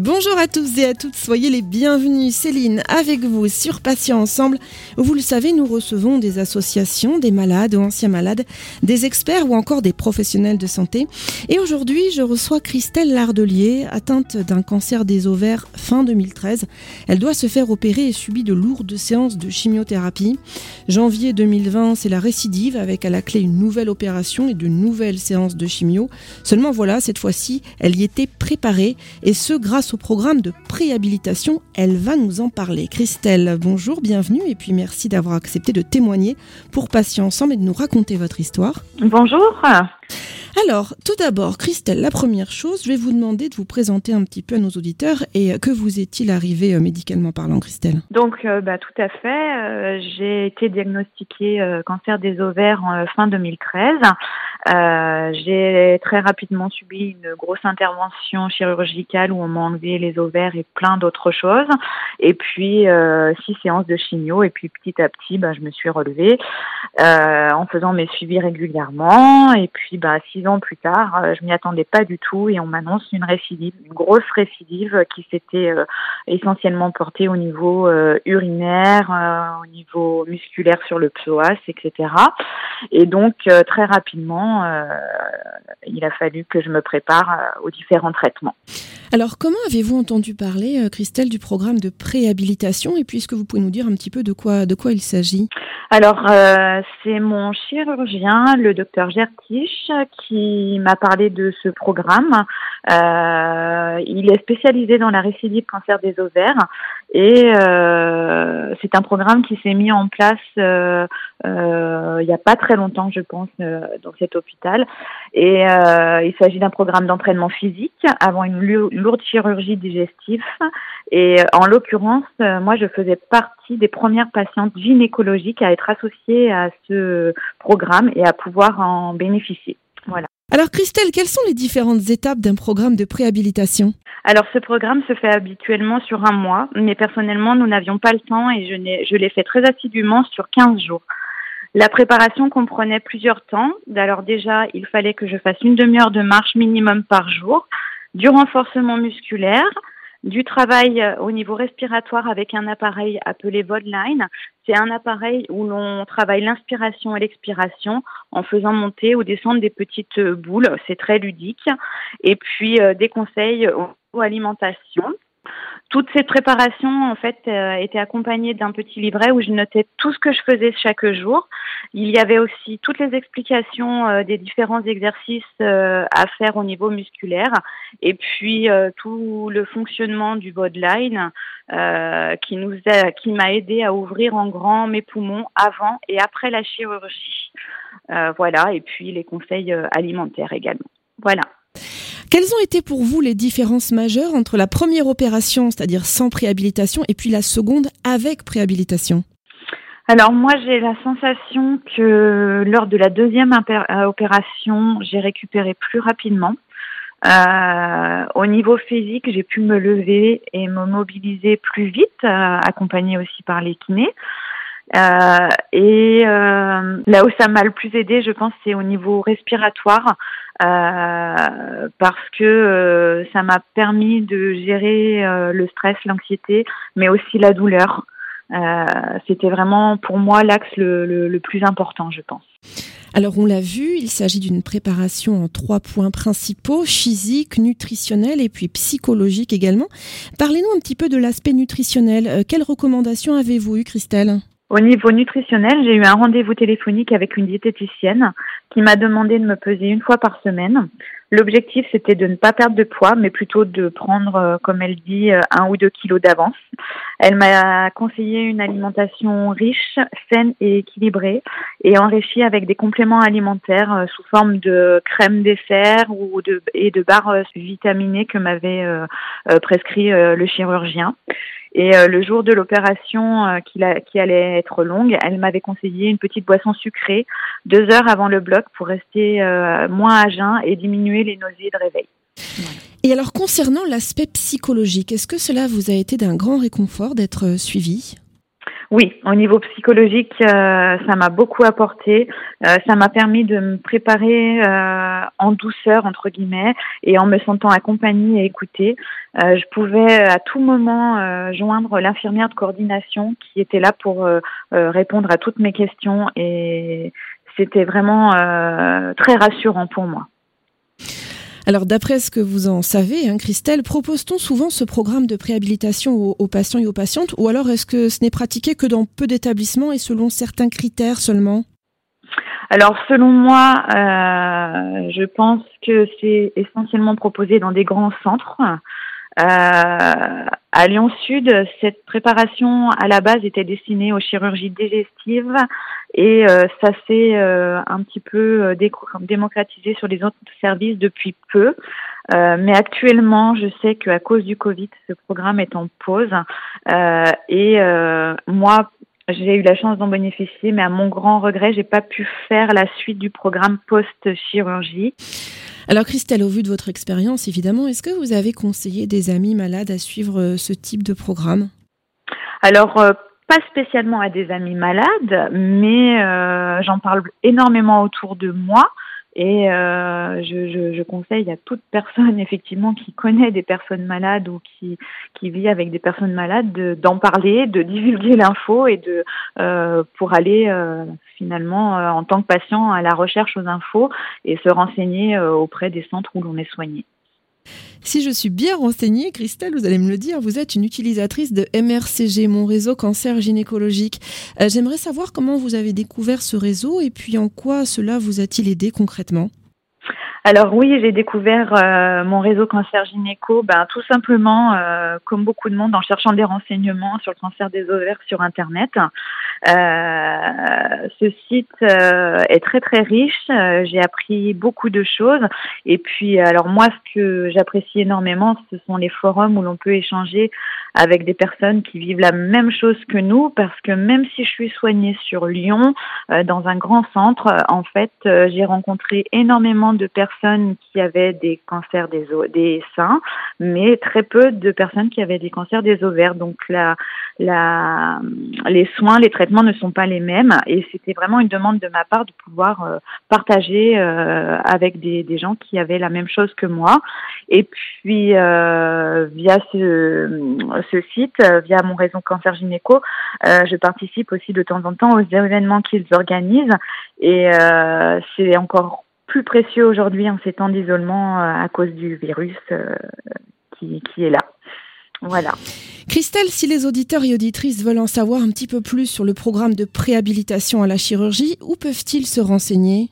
Bonjour à tous et à toutes, soyez les bienvenus. Céline avec vous sur Patients Ensemble. Vous le savez, nous recevons des associations, des malades ou anciens malades, des experts ou encore des professionnels de santé. Et aujourd'hui, je reçois Christelle Lardelier, atteinte d'un cancer des ovaires fin 2013. Elle doit se faire opérer et subit de lourdes séances de chimiothérapie. Janvier 2020, c'est la récidive avec à la clé une nouvelle opération et de nouvelles séances de chimio. Seulement voilà, cette fois-ci, elle y était préparée et ce grâce au programme de préhabilitation. Elle va nous en parler. Christelle, bonjour, bienvenue et puis merci d'avoir accepté de témoigner pour Patients Ensemble et de nous raconter votre histoire. Bonjour. Alors, tout d'abord, Christelle, la première chose, je vais vous demander de vous présenter un petit peu à nos auditeurs et que vous est-il arrivé euh, médicalement parlant, Christelle? Donc, euh, bah, tout à fait. Euh, j'ai été diagnostiquée cancer des ovaires en fin 2013. J'ai très rapidement subi une grosse intervention chirurgicale où on m'a enlevé les ovaires et plein d'autres choses. Et puis, six séances de chimio. Et puis, petit à petit, bah, je me suis relevée en faisant mes suivis régulièrement. Et puis, bah, six ans plus tard, euh, je m'y attendais pas du tout et on m'annonce une récidive, une grosse récidive qui s'était euh, essentiellement portée au niveau euh, urinaire, au niveau musculaire sur le psoas, etc. Et donc très rapidement, il a fallu que je me prépare aux différents traitements. Alors, comment avez-vous entendu parler, Christelle, du programme de préhabilitation? Et puis, est-ce que vous pouvez nous dire un petit peu de quoi, de quoi il s'agit? Alors, euh, c'est mon chirurgien, le docteur Gertiche, qui m'a parlé de ce programme. Euh, il est spécialisé dans la récidive cancer des ovaires et euh, c'est un programme qui s'est mis en place euh, il n'y a pas très longtemps, je pense, dans cet hôpital. Et il s'agit d'un programme d'entraînement physique avant une lourde chirurgie digestive. Et en l'occurrence, moi, je faisais partie des premières patientes gynécologiques à être associées à ce programme et à pouvoir en bénéficier. Voilà. Alors Christelle, quelles sont les différentes étapes d'un programme de préhabilitation? Alors ce programme se fait habituellement sur un mois, mais personnellement nous n'avions pas le temps et je l'ai fait très assidûment sur 15 jours. La préparation comprenait plusieurs temps. Alors déjà, il fallait que je fasse une demi-heure de marche minimum par jour, du renforcement musculaire, du travail euh, au niveau respiratoire avec un appareil appelé Vodline. C'est un appareil où l'on travaille l'inspiration et l'expiration en faisant monter ou descendre des petites boules. C'est très ludique. Et puis euh, des conseils aux alimentation toute cette préparation en fait euh, était accompagnée d'un petit livret où je notais tout ce que je faisais chaque jour. Il y avait aussi toutes les explications euh, des différents exercices euh, à faire au niveau musculaire et puis tout le fonctionnement du bodyline qui nous a, qui m'a aidé à ouvrir en grand mes poumons avant et après la chirurgie. voilà et puis les conseils alimentaires également. Voilà. Quelles ont été pour vous les différences majeures entre la première opération, c'est-à-dire sans préhabilitation, et puis la seconde avec préhabilitation? Alors moi j'ai la sensation que lors de la deuxième euh, opération j'ai récupéré plus rapidement. Euh, au niveau physique j'ai pu me lever et me mobiliser plus vite, euh, accompagnée aussi par les kinés. Euh, et euh, là où ça m'a le plus aidé, je pense, c'est au niveau respiratoire, euh, parce que ça m'a permis de gérer le stress, l'anxiété, mais aussi la douleur. C'était vraiment pour moi l'axe le, plus important, je pense. Alors on l'a vu, il s'agit d'une préparation en trois points principaux, physique, nutritionnel et puis psychologique également. Parlez-nous un petit peu de l'aspect nutritionnel. quelles recommandations avez-vous eues, Christelle? Au niveau nutritionnel, j'ai eu un rendez-vous téléphonique avec une diététicienne qui m'a demandé de me peser une fois par semaine. L'objectif, c'était de ne pas perdre de poids, mais plutôt de prendre, euh, comme elle dit, euh, un ou deux kilos d'avance. Elle m'a conseillé une alimentation riche, saine et équilibrée, et enrichie avec des compléments alimentaires euh, sous forme de crème dessert ou de, et de barres vitaminées que m'avait prescrit le chirurgien. Et euh, le jour de l'opération euh, qui, allait être longue, elle m'avait conseillé une petite boisson sucrée deux heures avant le bloc pour rester euh, moins à jeun et diminuer les nausées de réveil. Et alors concernant l'aspect psychologique, est-ce que cela vous a été d'un grand réconfort d'être suivi? Oui, au niveau psychologique, euh, ça m'a beaucoup apporté. Euh, ça m'a permis de me préparer euh, en douceur, entre guillemets, et en me sentant accompagnée et écoutée. je pouvais à tout moment joindre l'infirmière de coordination qui était là pour répondre à toutes mes questions et c'était vraiment très rassurant pour moi. Alors d'après ce que vous en savez, hein, Christelle, propose-t-on souvent ce programme de préhabilitation aux, patients et aux patientes ou alors est-ce que ce n'est pratiqué que dans peu d'établissements et selon certains critères seulement? Alors selon moi, euh, je pense que c'est essentiellement proposé dans des grands centres. Euh, à Lyon Sud, cette préparation à la base était destinée aux chirurgies digestives et euh, ça s'est euh, un petit peu démocratisé sur les autres services depuis peu. mais actuellement, je sais qu'à cause du Covid, ce programme est en pause. et moi, j'ai eu la chance d'en bénéficier, mais à mon grand regret, j'ai pas pu faire la suite du programme post-chirurgie. Alors Christelle, au vu de votre expérience, évidemment, est-ce que vous avez conseillé des amis malades à suivre euh, ce type de programme? Alors, euh, pas spécialement à des amis malades, mais euh, j'en parle énormément autour de moi. Et euh, je, conseille à toute personne effectivement qui connaît des personnes malades ou qui, vit avec des personnes malades d'en parler, de divulguer l'info et de euh, pour aller euh, finalement en tant que patient à la recherche aux infos et se renseigner auprès des centres où l'on est soigné. Si je suis bien renseignée, Christelle, vous allez me le dire, vous êtes une utilisatrice de MRCG, mon réseau cancer gynécologique. Euh, j'aimerais savoir comment vous avez découvert ce réseau et puis en quoi cela vous a-t-il aidé concrètement? Alors oui, j'ai découvert euh, mon réseau cancer gynéco, ben, tout simplement, euh, comme beaucoup de monde, en cherchant des renseignements sur le cancer des ovaires sur Internet. Euh, ce site est très très riche, j'ai appris beaucoup de choses. Et puis, alors moi, ce que j'apprécie énormément, ce sont les forums où l'on peut échanger avec des personnes qui vivent la même chose que nous, parce que même si je suis soignée sur Lyon, dans un grand centre, en fait, j'ai rencontré énormément de personnes personnes qui avaient des cancers des, des seins, mais très peu de personnes qui avaient des cancers des ovaires. Donc la, la, les soins, les traitements ne sont pas les mêmes et c'était vraiment une demande de ma part de pouvoir euh, partager euh, avec des, gens qui avaient la même chose que moi. Et puis euh, via ce, ce site, via mon réseau Cancer Gynéco, je participe aussi de temps en temps aux événements qu'ils organisent et c'est encore plus précieux aujourd'hui en ces temps d'isolement euh, à cause du virus euh, qui, qui est là. Voilà. Christelle, si les auditeurs et auditrices veulent en savoir un petit peu plus sur le programme de préhabilitation à la chirurgie, où peuvent-ils se renseigner?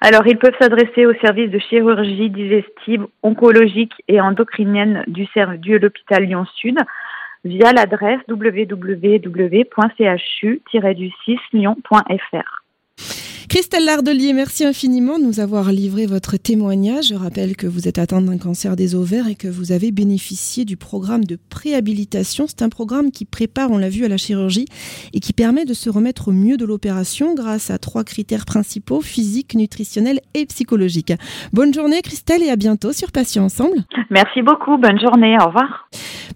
Alors, ils peuvent s'adresser au service de chirurgie digestive, oncologique et endocrinienne du, de l'hôpital Lyon-Sud via l'adresse www.chu-lyon.fr. Christelle Lardelier, merci infiniment de nous avoir livré votre témoignage. Je rappelle que vous êtes atteinte d'un cancer des ovaires et que vous avez bénéficié du programme de préhabilitation. C'est un programme qui prépare, on l'a vu, à la chirurgie et qui permet de se remettre au mieux de l'opération grâce à trois critères principaux, physique, nutritionnel et psychologique. Bonne journée Christelle et à bientôt sur Patient Ensemble. Merci beaucoup, bonne journée, au revoir.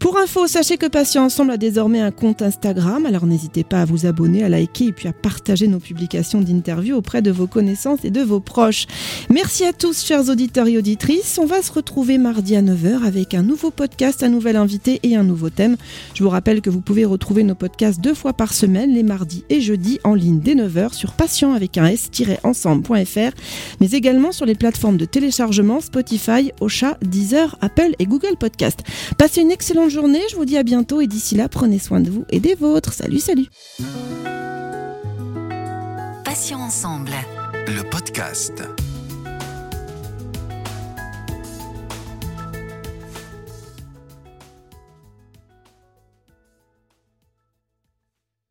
Pour info, sachez que Patient Ensemble a désormais un compte Instagram, alors n'hésitez pas à vous abonner, à liker et puis à partager nos publications d'interviews auprès de vos connaissances et de vos proches. Merci à tous, chers auditeurs et auditrices. On va se retrouver mardi à 9h avec un nouveau podcast, un nouvel invité et un nouveau thème. Je vous rappelle que vous pouvez retrouver nos podcasts deux fois par semaine, les mardis et jeudis, en ligne dès 9h sur patient avec un s-ensemble.fr, mais également sur les plateformes de téléchargement Spotify, Ocha, Deezer, Apple et Google Podcast. Passez une excellente je vous dis à bientôt et d'ici là, prenez soin de vous et des vôtres. Salut, salut ensemble. Le podcast.